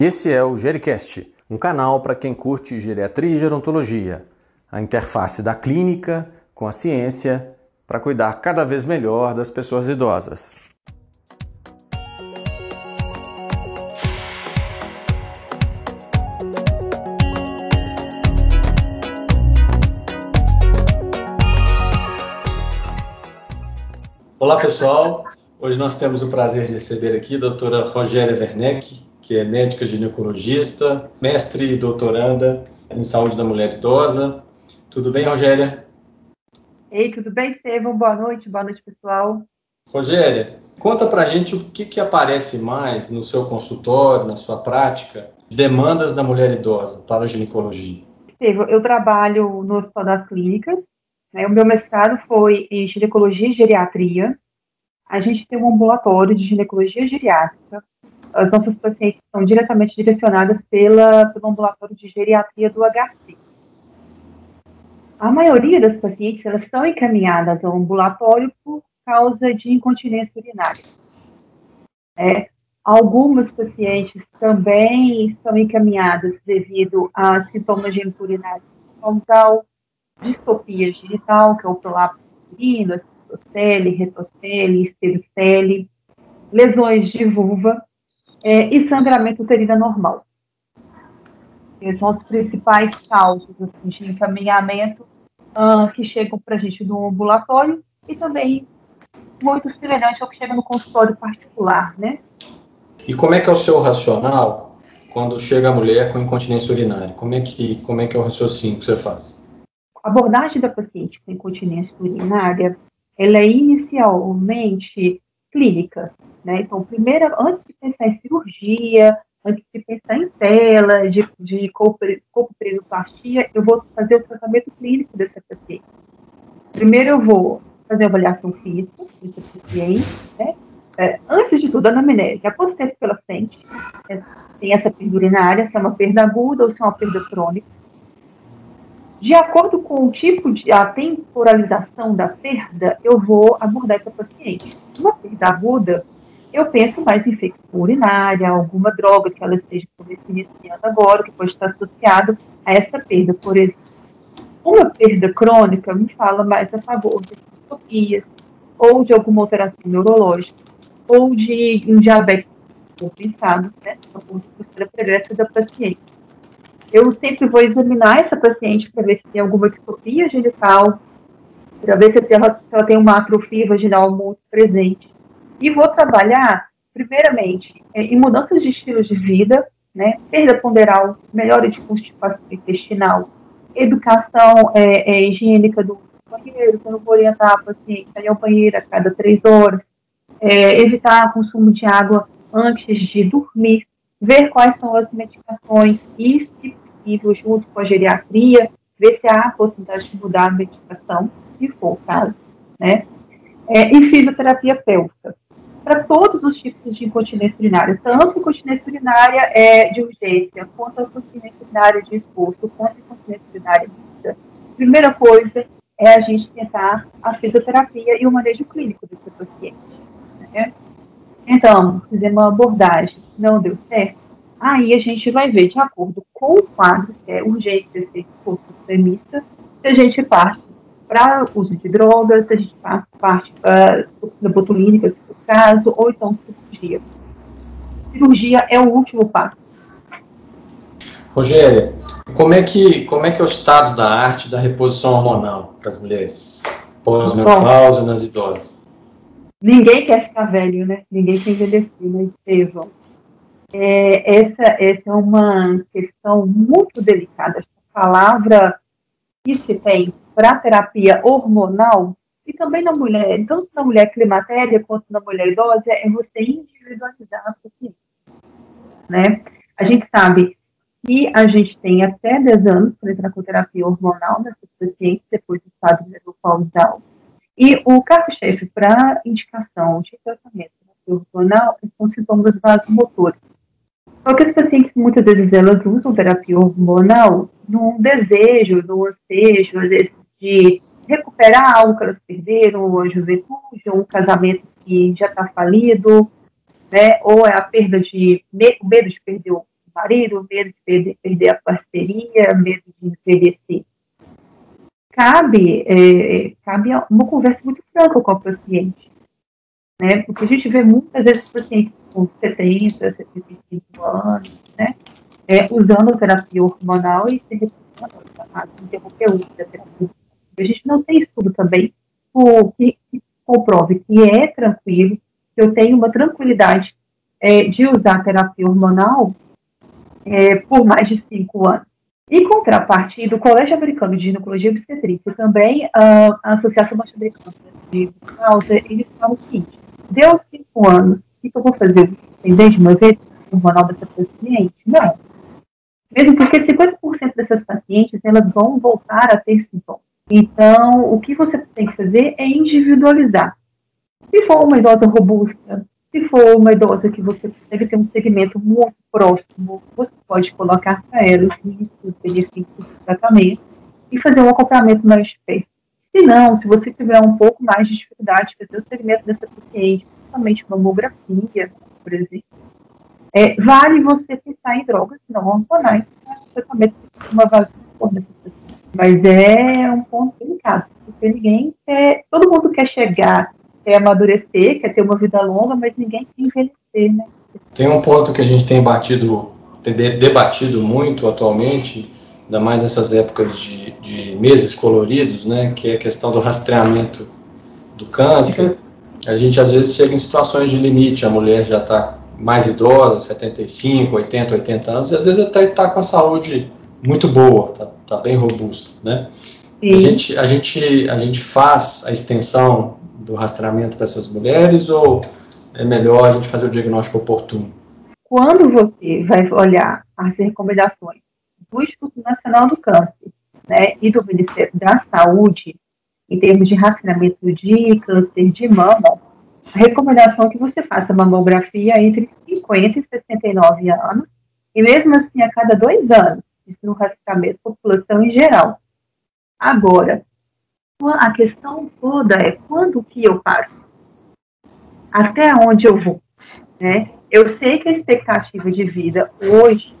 Esse é o Gericast, um canal para quem curte geriatria e gerontologia, a interface da clínica com a ciência para cuidar cada vez melhor das pessoas idosas. Olá pessoal, hoje nós temos o prazer de receber aqui a doutora Rogéria Werneck, que é médica ginecologista, mestre e doutoranda em saúde da mulher idosa. Tudo bem, Rogéria? Ei, tudo bem, Estevam? Boa noite, boa noite, pessoal. Rogéria, conta pra gente o que, que aparece mais no seu consultório, na sua prática, demandas da mulher idosa para a ginecologia. Estevam, eu trabalho no Hospital das Clínicas, né, o meu mestrado foi em ginecologia e geriatria. A gente tem um ambulatório de ginecologia geriátrica. As nossas pacientes são diretamente direcionadas pela, pelo ambulatório de geriatria do HC. A maioria das pacientes elas são encaminhadas ao ambulatório por causa de incontinência urinária. É, algumas pacientes também são encaminhadas devido a sintomas de urinária causal, distopia genital, que é o prolapso uterino, citostele, retostele, esterostele, lesões de vulva é, e sangramento uterino normal. Esses são os principais causas assim, de encaminhamento uh, que chegam para a gente no ambulatório e também muito semelhante ao que chega no consultório particular, né? E como é que é o seu racional quando chega a mulher com incontinência urinária? Como é que, como é, que é o raciocínio que você faz? A abordagem da paciente com incontinência urinária, ela é inicialmente clínica, né? Então, primeiro, antes de pensar em cirurgia, antes de pensar em tela, de, de colpoperidoplastia, eu vou fazer o tratamento clínico dessa paciente. Primeiro, eu vou fazer a avaliação física dessa paciente, né? É, antes de tudo, a anamnese. Há quanto tempo que ela sente? Tem essa perda urinária, se é uma perda aguda ou se é uma perda crônica de acordo com o tipo de a temporalização da perda, eu vou abordar essa paciente. Uma perda aguda, eu penso mais em infecção urinária, alguma droga que ela esteja iniciando agora, que pode estar associado a essa perda, por exemplo. Uma perda crônica me fala mais a favor de distopias, ou de alguma alteração neurológica, ou de um diabetes compensado, né, a ponto de progressa da paciente eu sempre vou examinar essa paciente para ver se tem alguma distopia genital, para ver se ela, se ela, tem uma atrofia vaginal muito presente. E vou trabalhar, primeiramente, é, em mudanças de estilos de vida, né, perda ponderal, melhora de constipação intestinal, educação é, é, higiênica do banheiro, não vou orientar a paciente a ir ao banheiro a cada três horas, é, evitar o consumo de água antes de dormir, ver quais são as medicações e, se possível, junto com a geriatria, ver se há a possibilidade de mudar a medicação, se for o caso, né? É, e fisioterapia pélvica. Para todos os tipos de incontinência urinária, tanto incontinência urinária é, de urgência, quanto incontinência urinária de esforço, quanto incontinência urinária de Primeira coisa é a gente tentar a fisioterapia e o manejo clínico desse paciente. Né? Então, fazer uma abordagem, não deu certo, aí a gente vai ver, de acordo com o quadro, se é urgência, extremista, se a gente parte para uso de drogas, se a gente parte para toxina botulínica, se caso, ou então cirurgia. Cirurgia é o último passo. Rogéria, como é que, como é, que é o estado da arte da reposição hormonal para as mulheres pós-menopausa nas idosas? Ninguém quer ficar velho, né? Ninguém quer envelhecer, né, Estevão? É, essa, essa é uma questão muito delicada. A palavra que se tem para terapia hormonal, e também na mulher, tanto na mulher climatéria quanto na mulher idosa, é você individualizar a paciente. Né? A gente sabe que a gente tem até 10 anos para entrar com terapia hormonal nessas pacientes, depois do estado menopausal. E o carro-chefe para indicação de tratamento hormonal são sintomas vasomotores. Só que as pacientes, muitas vezes, elas usam terapia hormonal num desejo, num ansejo, às vezes, de recuperar algo que elas perderam, a juventude, ou um casamento que já está falido, né, ou é a perda de, medo de perder o marido, medo de perder, perder a parceria, medo de envelhecer. Cabe, é, cabe uma conversa muito franca com o paciente. Né? Porque a gente vê muitas vezes pacientes com 70, 75 anos, né? É, usando terapia hormonal e se recusando a interromper o uso da terapia. A gente não tem estudo também que, que comprove que é tranquilo, que eu tenho uma tranquilidade é, de usar terapia hormonal é, por mais de cinco anos. Em contrapartida, o Colégio Americano de Ginecologia e Obstetrícia também a, a Associação Norte-Americana de Causa, eles falam o seguinte, deu cinco anos, o que eu vou fazer? Entender de uma vez hormonal dessa paciente? Não. Mesmo porque 50% dessas pacientes, elas vão voltar a ter sintomas. Então, o que você tem que fazer é individualizar. Se for uma idosa robusta, se for uma idosa que você deve ter um segmento muito próximo, você pode colocar para ela os riscos, benefícios do tratamento e fazer um acompanhamento mais perto. Se não, se você tiver um pouco mais de dificuldade de fazer o segmento dessa paciente, principalmente mamografia, por exemplo, é, vale você pensar em drogas não hormonais para o tratamento de uma vazia. Mas é um ponto delicado, porque ninguém quer, todo mundo quer chegar quer amadurecer, quer ter uma vida longa, mas ninguém quer envelhecer, né? Tem um ponto que a gente tem batido, tem debatido muito atualmente, ainda mais nessas épocas de, de meses coloridos, né, que é a questão do rastreamento do câncer. A gente às vezes chega em situações de limite, a mulher já está mais idosa, 75, 80, 80 anos, e às vezes até está com a saúde muito boa, está tá bem robusto, né? A gente, a, gente, a gente faz a extensão do rastreamento dessas mulheres ou é melhor a gente fazer o diagnóstico oportuno? Quando você vai olhar as recomendações do Instituto Nacional do Câncer né, e do Ministério da Saúde, em termos de rastreamento de câncer de mama, a recomendação é que você faça mamografia entre 50 e 69 anos, e mesmo assim a cada dois anos, isso no rastreamento da população em geral. Agora, a questão toda é quando que eu paro? Até onde eu vou? Né? Eu sei que a expectativa de vida hoje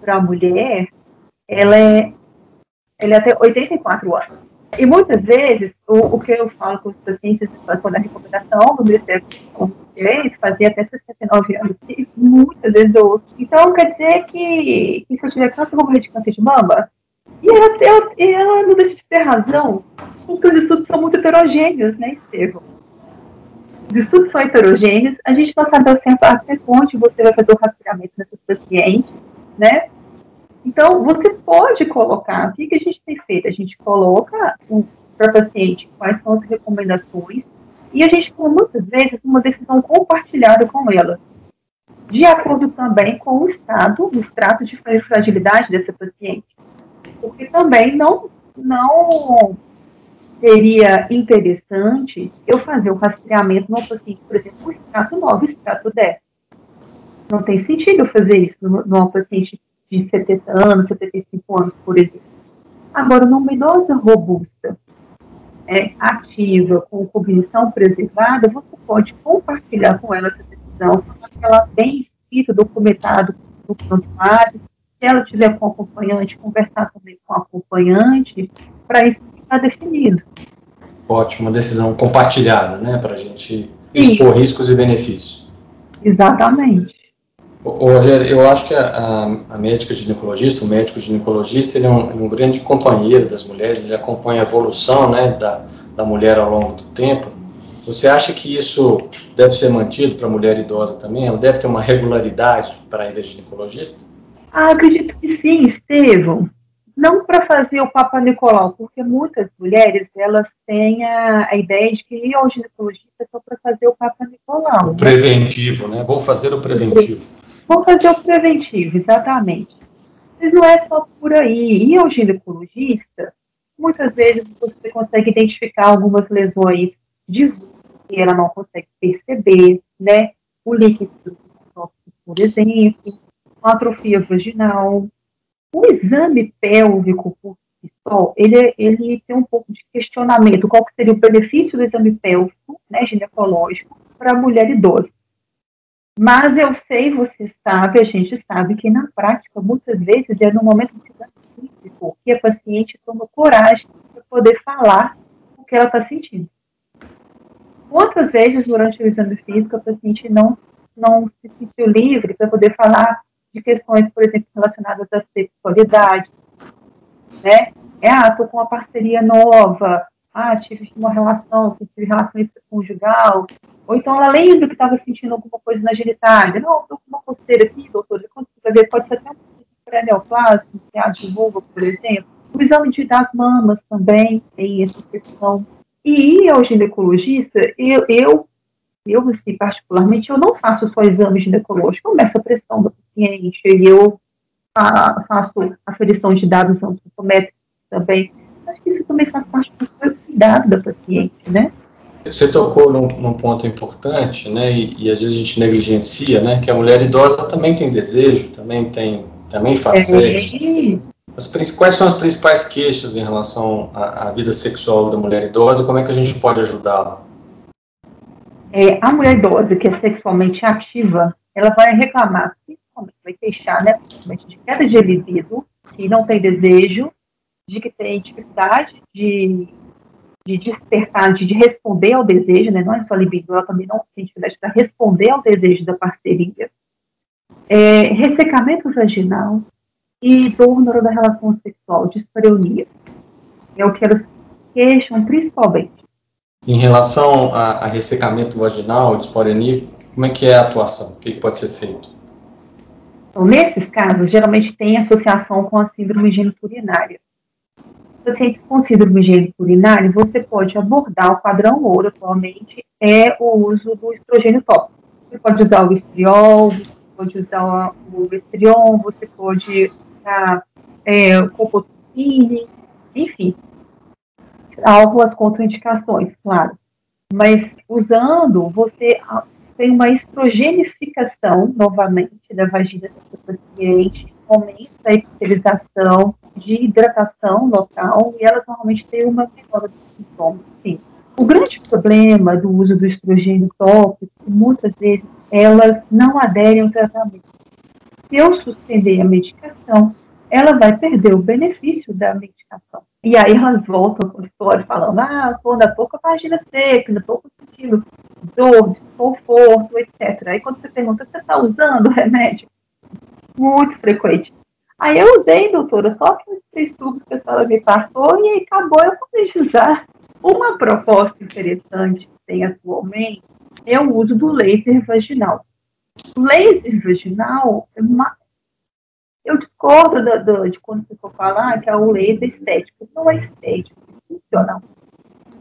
para a mulher ela é, ela é até 84 anos. E muitas vezes, o, o que eu falo com os pacientes, quando a recomendação do Ministério Direito fazia até 69 anos, e muitas vezes eu ouço. Então, quer dizer que, que se eu tiver câncer, eu vou morrer de câncer de mama? E ela, ela, ela não deixa de ter razão, porque os estudos são muito heterogêneos, né, Estevam? Os estudos são heterogêneos, a gente não sabe até onde você vai fazer o rastreamento desses pacientes, né? Então, você pode colocar, o que, que a gente tem feito? A gente coloca para o paciente quais são as recomendações e a gente toma muitas vezes uma decisão compartilhada com ela, de acordo também com o estado, o extrato de fragilidade dessa paciente porque também não, não seria interessante eu fazer o rastreamento no paciente, por exemplo, o extrato 9, o extrato 10. Não tem sentido eu fazer isso numa paciente de 70 anos, 75 anos, por exemplo. Agora, numa idosa robusta, é, ativa, com cognição preservada, você pode compartilhar com ela essa decisão, ela bem escrita, documentado no prontuário, se ela tiver com acompanhante, conversar também com o acompanhante, para isso ficar definido. Ótimo, uma decisão compartilhada, né, para a gente expor Sim. riscos e benefícios. Exatamente. Rogério, eu acho que a, a, médica ginecologista, o médico ginecologista, ele é um, um, grande companheiro das mulheres, ele acompanha a evolução né, da, da mulher ao longo do tempo. Você acha que isso deve ser mantido para a mulher idosa também? Ela deve ter uma regularidade para a ida ginecologista? Ah, acredito que sim, Estevam. Não para fazer o Papa Nicolau, porque muitas mulheres elas têm a, a ideia de que ir ao ginecologista é só para fazer o Papa Nicolau. O né? preventivo, né? Vou fazer o preventivo. Vou fazer o preventivo, exatamente. Mas não é só por aí. Ir ao ginecologista, muitas vezes você consegue identificar algumas lesões de que ela não consegue perceber, né? O líquido, por exemplo atrofia vaginal. O exame pélvico por só, ele, ele tem um pouco de questionamento. Qual seria o benefício do exame pélvico, né, ginecológico, para a mulher idosa? Mas eu sei, você sabe, a gente sabe que na prática, muitas vezes, é no momento crítico que a paciente toma coragem para poder falar o que ela está sentindo. Outras vezes, durante o exame físico, a paciente não, não se sentiu livre para poder falar de questões, por exemplo, relacionadas à sexualidade, né? É, ah, com uma parceria nova, ah, tive uma relação, tive relação conjugal, ou então ela lembra que estava sentindo alguma coisa na genitália, não, estou com uma coceira aqui, doutor, quando você vai ver, pode ser até um pré-neoplasma, um de vulva, por exemplo. O exame de, das mamas também tem essa questão. E ao ginecologista, eu, eu, eu assim, particularmente, eu não faço só exame ginecológico, eu meço a pressão do paciente, eu faço aferição de dados antropométricos também. Acho que isso também faz parte do cuidado da paciente, né? Você tocou num, num ponto importante, né, e, e, às vezes a gente negligencia, né, que a mulher idosa também tem desejo, também tem, também faz é. sexo. As, quais são as principais queixas em relação à, à, vida sexual da mulher idosa? Como é que a gente pode ajudá-la? É, a mulher idosa que é sexualmente ativa, ela vai reclamar, principalmente vai queixar, né, principalmente de queda de libido, que não tem desejo, de que tem dificuldade de, de despertar, de, de responder ao desejo, né, não é só libido, ela também não tem dificuldade para responder ao desejo da parceria. É, ressecamento vaginal, e dor na hora da relação sexual, dispareunia. É o que elas queixam principalmente. Em relação a, a ressecamento vaginal, dispareunia, como é que é a atuação? O que pode ser feito? Então, nesses casos, geralmente tem associação com a síndrome geniturinária. Pacientes com síndrome geniturinária, você pode abordar o padrão ouro atualmente, é o uso do estrogênio tópico. Você pode usar o estriol, você pode usar o estrion, você pode usar é, copotine, enfim. Há algumas contraindicações, claro. Mas usando, você tem uma estrogenificação, novamente, da vagina dessa paciente, aumenta a epitelização, de hidratação local, e elas normalmente têm uma melhora dos sintomas. Sim. O grande problema do uso do estrogênio tópico, muitas vezes, elas não aderem ao tratamento. Se eu suspender a medicação, ela vai perder o benefício da medicação. E aí elas voltam ao consultório falando, ah, estou com a vagina seca, ainda estou sentindo dor, desconforto, etc. Aí quando você pergunta, você está usando o remédio? Muito frequente. Aí eu usei, doutora, só aqueles três tubos que a senhora me passou e aí acabou, eu pude usar. Uma proposta interessante que tem atualmente é o uso do laser vaginal. O laser vaginal é uma, eu discordo do, do, de quando você for falar que é o laser estético. Não é estético, é funcional.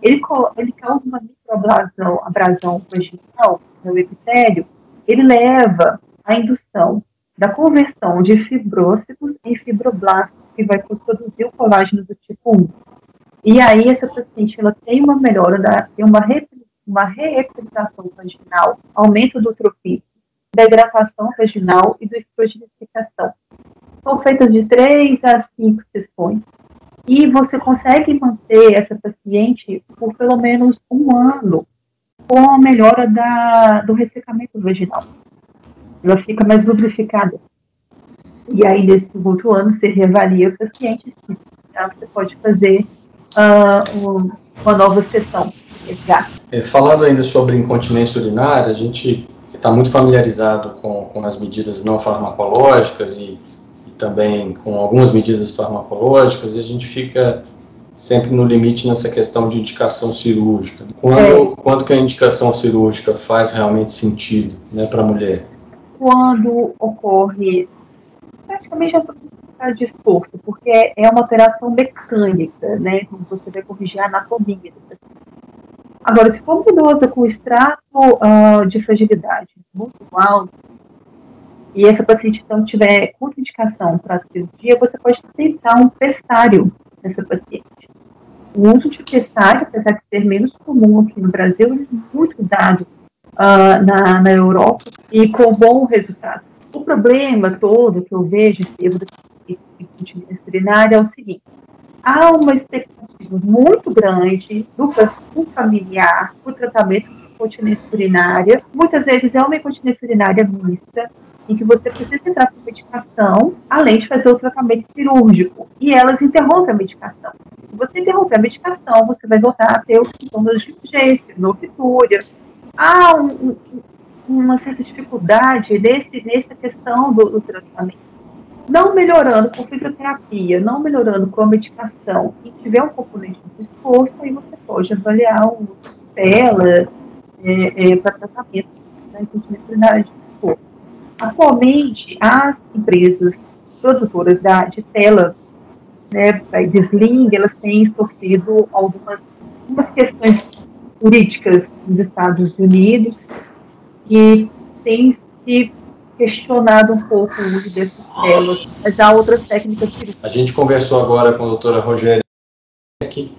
Ele, ele causa uma microabrasão abrasão vaginal no epitélio, ele leva à indução da conversão de fibrócitos em fibroblastos, que vai produzir o colágeno do tipo 1. E aí, essa paciente ela tem uma melhora, da, tem uma, uma reequilibração vaginal, aumento do trofismo, da hidratação vaginal e da estrogenificação são feitas de três a cinco sessões. E você consegue manter essa paciente por pelo menos um ano com a melhora da, do ressecamento vaginal. Ela fica mais lubrificada. E aí, nesse outro ano, você reavalia o paciente. Então, você pode fazer uh, um, uma nova sessão. É, falando ainda sobre incontinência urinária, a gente está muito familiarizado com, com as medidas não farmacológicas e também com algumas medidas farmacológicas e a gente fica sempre no limite nessa questão de indicação cirúrgica. Quando, é. quando que a indicação cirúrgica faz realmente sentido né, para a mulher? Quando ocorre, praticamente já estou disposto, porque é uma operação mecânica, né, como você vai corrigir a anatomia. Agora, se for idosa com extrato uh, de fragilidade muito alto, e essa paciente então tiver contraindicação para a cirurgia, você pode tentar um pestário nessa paciente. O uso de pestário, apesar de ser menos comum aqui no Brasil, é muito usado uh, na, na Europa e com bom resultado. O problema todo que eu vejo incontinência urinária é o seguinte: há uma expectativa muito grande do, familiar, do tratamento incontinência urinária. Muitas vezes é uma incontinência urinária mista, em que você precisa entrar com medicação, além de fazer o tratamento cirúrgico. E elas interrompem a medicação. Se você interromper a medicação, você vai voltar a ter os sintomas de urgência, novitúria. Há um, um, uma certa dificuldade nesse, nessa questão do, do tratamento não melhorando com fisioterapia, não melhorando com a medicação e tiver um componente de esforço, aí você pode avaliar o tela é, é, para tratamento da incontinência de esforço. Atualmente, as empresas produtoras da, de tela, né, de sling, elas têm sofrido algumas, algumas questões políticas nos Estados Unidos e têm se questionado um pouco o uso dessas telas, mas há outras técnicas que... A gente conversou agora com a doutora Rogéria,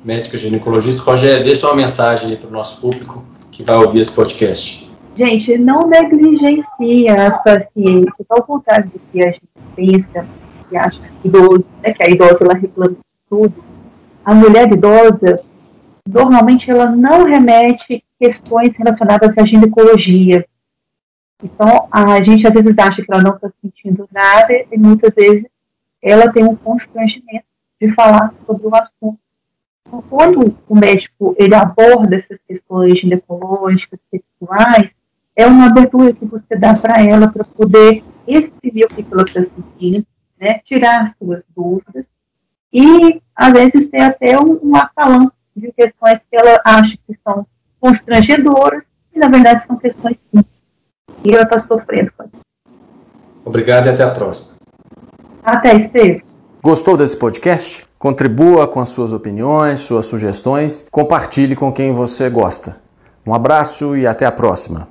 médica ginecologista. Rogéria, deixa uma mensagem para o nosso público que vai ouvir esse podcast. Gente, não negligencie as pacientes, ao contrário do que a gente pensa, que acha que, idoso, né, que a idosa ela reclama de tudo. A mulher idosa, normalmente, ela não remete questões relacionadas à ginecologia, então, a gente às vezes acha que ela não está sentindo nada e muitas vezes ela tem um constrangimento de falar sobre o assunto. Então, quando o médico ele aborda essas questões ginecológicas, sexuais, é uma abertura que você dá para ela para poder exprimir o que ela está sentindo, né, tirar suas dúvidas e, às vezes, ter até um, um de questões que ela acha que são constrangedoras e, na verdade, são questões simples e ela está sofrendo com isso. Obrigado e até a próxima. Até, Esteve. Gostou desse podcast? Contribua com as suas opiniões, suas sugestões, compartilhe com quem você gosta. Um abraço e até a próxima.